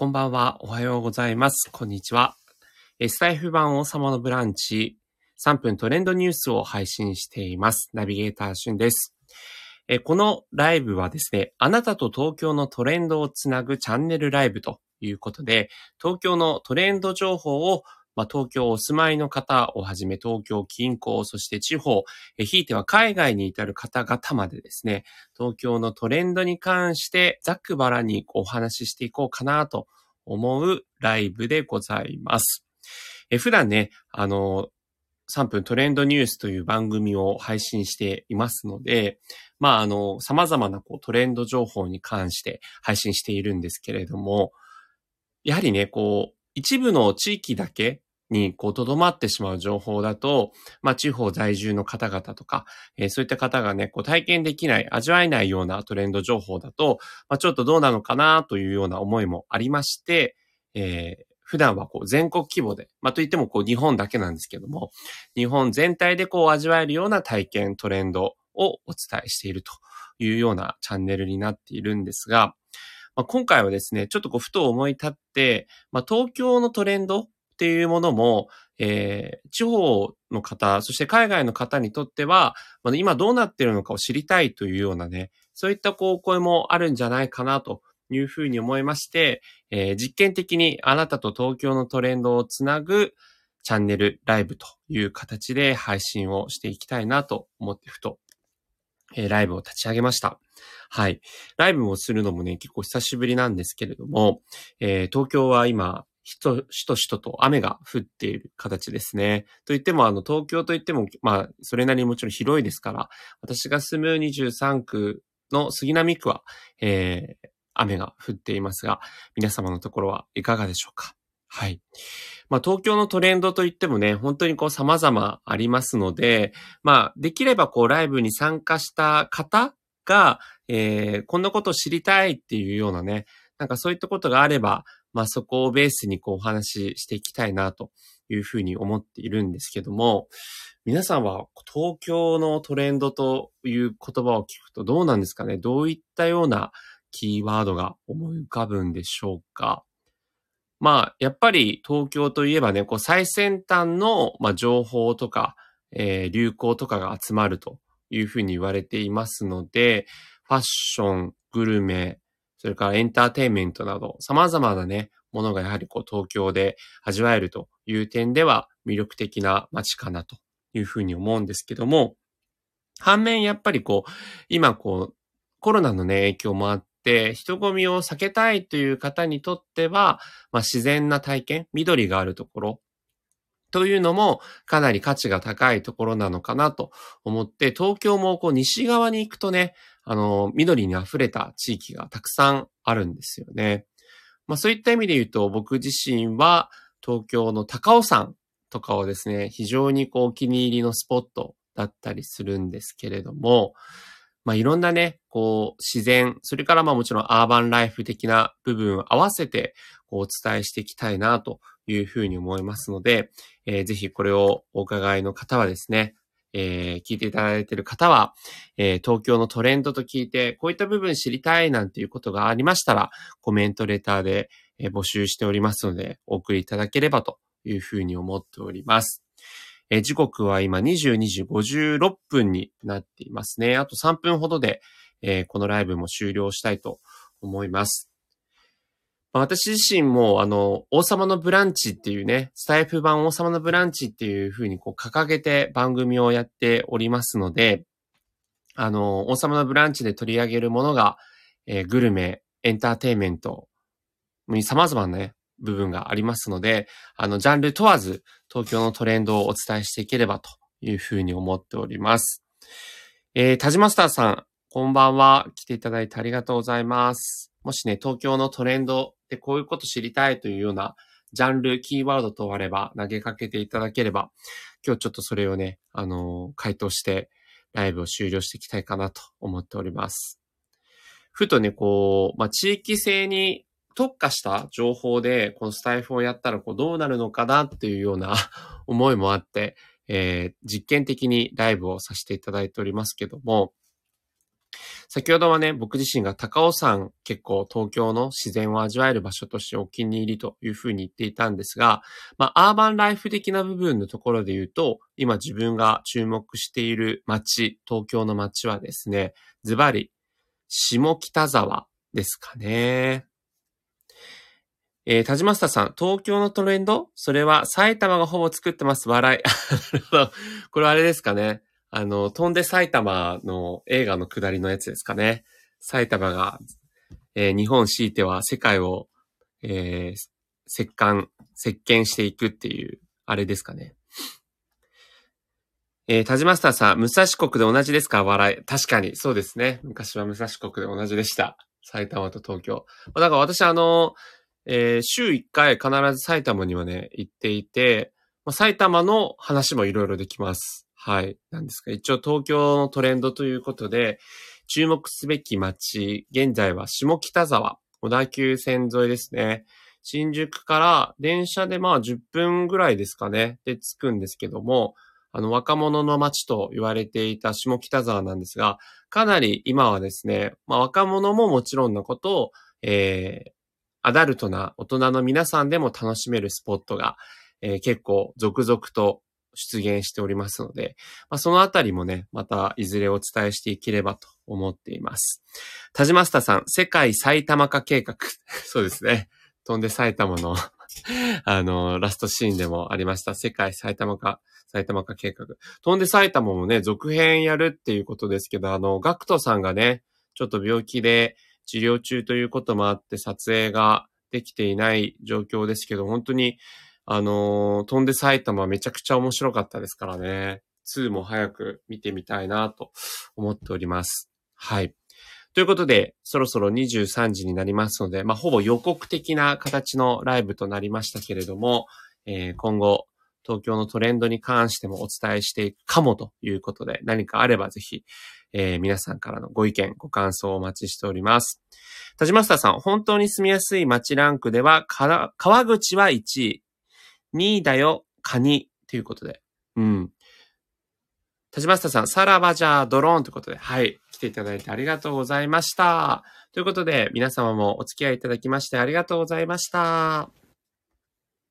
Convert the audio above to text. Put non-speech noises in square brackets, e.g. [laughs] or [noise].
こんばんは。おはようございます。こんにちは。スタイフ版王様のブランチ3分トレンドニュースを配信しています。ナビゲーターしゅんです。このライブはですね、あなたと東京のトレンドをつなぐチャンネルライブということで、東京のトレンド情報をまあ、東京お住まいの方をはじめ東京近郊、そして地方、えひいては海外に至る方々までですね、東京のトレンドに関してざっくばらにお話ししていこうかなと思うライブでございます。え普段ね、あの、3分トレンドニュースという番組を配信していますので、まあ、あの、様々なこうトレンド情報に関して配信しているんですけれども、やはりね、こう、一部の地域だけにこう留まってしまう情報だと、まあ地方在住の方々とか、えー、そういった方がね、こう体験できない、味わえないようなトレンド情報だと、まあちょっとどうなのかなというような思いもありまして、えー、普段はこう全国規模で、まあといってもこう日本だけなんですけども、日本全体でこう味わえるような体験、トレンドをお伝えしているというようなチャンネルになっているんですが、まあ、今回はですね、ちょっとこうふと思い立って、まあ、東京のトレンドっていうものも、えー、地方の方、そして海外の方にとっては、まあ、今どうなってるのかを知りたいというようなね、そういったこう声もあるんじゃないかなというふうに思いまして、えー、実験的にあなたと東京のトレンドをつなぐチャンネルライブという形で配信をしていきたいなと思ってふと、えー、ライブを立ち上げました。はい。ライブをするのもね、結構久しぶりなんですけれども、えー、東京は今、しとしとしとと雨が降っている形ですね。といっても、あの、東京といっても、まあ、それなりにもちろん広いですから、私が住む23区の杉並区は、えー、雨が降っていますが、皆様のところはいかがでしょうか？はい。まあ、東京のトレンドといってもね、本当にこう様々ありますので、まあ、できればこうライブに参加した方が、えー、こんなことを知りたいっていうようなね、なんかそういったことがあれば、まあそこをベースにこうお話ししていきたいなというふうに思っているんですけども、皆さんは東京のトレンドという言葉を聞くとどうなんですかね？どういったようなキーワードが思い浮かぶんでしょうか？まあ、やっぱり東京といえばね、こう最先端の、まあ、情報とか、えー、流行とかが集まるというふうに言われていますので、ファッション、グルメ、それからエンターテインメントなど、様々なね、ものがやはりこう東京で味わえるという点では魅力的な街かなというふうに思うんですけども、反面やっぱりこう、今こう、コロナのね、影響もあって、人混みを避けたいという方にとっては、まあ、自然な体験、緑があるところ、というのもかなり価値が高いところなのかなと思って、東京もこう西側に行くとね、あの、緑に溢れた地域がたくさんあるんですよね。まあそういった意味で言うと、僕自身は東京の高尾山とかをですね、非常にこうお気に入りのスポットだったりするんですけれども、まあいろんなね、こう自然、それからまあもちろんアーバンライフ的な部分を合わせてこうお伝えしていきたいなというふうに思いますので、えー、ぜひこれをお伺いの方はですね、えー、聞いていただいている方は、えー、東京のトレンドと聞いて、こういった部分知りたいなんていうことがありましたら、コメントレターで、え、募集しておりますので、お送りいただければというふうに思っております。え、時刻は今22時56分になっていますね。あと3分ほどで、え、このライブも終了したいと思います。私自身も、あの、王様のブランチっていうね、スタイフ版王様のブランチっていう風にこう掲げて番組をやっておりますので、あの、王様のブランチで取り上げるものが、えー、グルメ、エンターテイメント様々なね、部分がありますので、あの、ジャンル問わず、東京のトレンドをお伝えしていければという風に思っております。えー、田島スターさん、こんばんは。来ていただいてありがとうございます。もしね、東京のトレンドで、こういうこと知りたいというようなジャンル、キーワードとあれば投げかけていただければ、今日ちょっとそれをね、あの、回答してライブを終了していきたいかなと思っております。ふとね、こう、まあ、地域性に特化した情報で、このスタイフをやったらこうどうなるのかなっていうような [laughs] 思いもあって、えー、実験的にライブをさせていただいておりますけども、先ほどはね、僕自身が高尾山結構東京の自然を味わえる場所としてお気に入りというふうに言っていたんですが、まあ、アーバンライフ的な部分のところで言うと、今自分が注目している街、東京の街はですね、ズバリ、下北沢ですかね。えー、田島さん、東京のトレンド？それは埼玉がほぼ作ってます。笑い。[laughs] なるほど。これあれですかね。あの、飛んで埼玉の映画の下りのやつですかね。埼玉が、えー、日本強いては世界を、えー、石棺、石鹸していくっていう、あれですかね。えー、田島スターさん、武蔵国で同じですか？笑い。確かに、そうですね。昔は武蔵国で同じでした。埼玉と東京。だから私、あの、えー、週1回必ず埼玉にはね、行っていて、まあ、埼玉の話もいろいろできます。はい。なんですか。一応東京のトレンドということで、注目すべき街、現在は下北沢、小田急線沿いですね。新宿から電車でまあ10分ぐらいですかね。で着くんですけども、あの若者の街と言われていた下北沢なんですが、かなり今はですね、まあ若者ももちろんのことを、えー、アダルトな大人の皆さんでも楽しめるスポットが、えー、結構続々と出現しておりますので、まあ、そのあたりもね、またいずれお伝えしていければと思っています。田島スタさん、世界埼玉化計画。[laughs] そうですね。飛んで埼玉の [laughs] あの、ラストシーンでもありました。世界埼玉化、埼玉化計画。飛んで埼玉もね、続編やるっていうことですけど、あの、ガクトさんがね、ちょっと病気で治療中ということもあって撮影ができていない状況ですけど、本当にあのー、飛んで埼玉めちゃくちゃ面白かったですからね。2も早く見てみたいなと思っております。はい。ということで、そろそろ23時になりますので、まあ、ほぼ予告的な形のライブとなりましたけれども、えー、今後、東京のトレンドに関してもお伝えしていくかもということで、何かあればぜひ、えー、皆さんからのご意見、ご感想をお待ちしております。田島スタさん、本当に住みやすい街ランクでは、川口は1位、2位だよ、カニ。ということで。うん。田島下さん、さらばじゃあドローンということで、はい。来ていただいてありがとうございました。ということで、皆様もお付き合いいただきましてありがとうございました。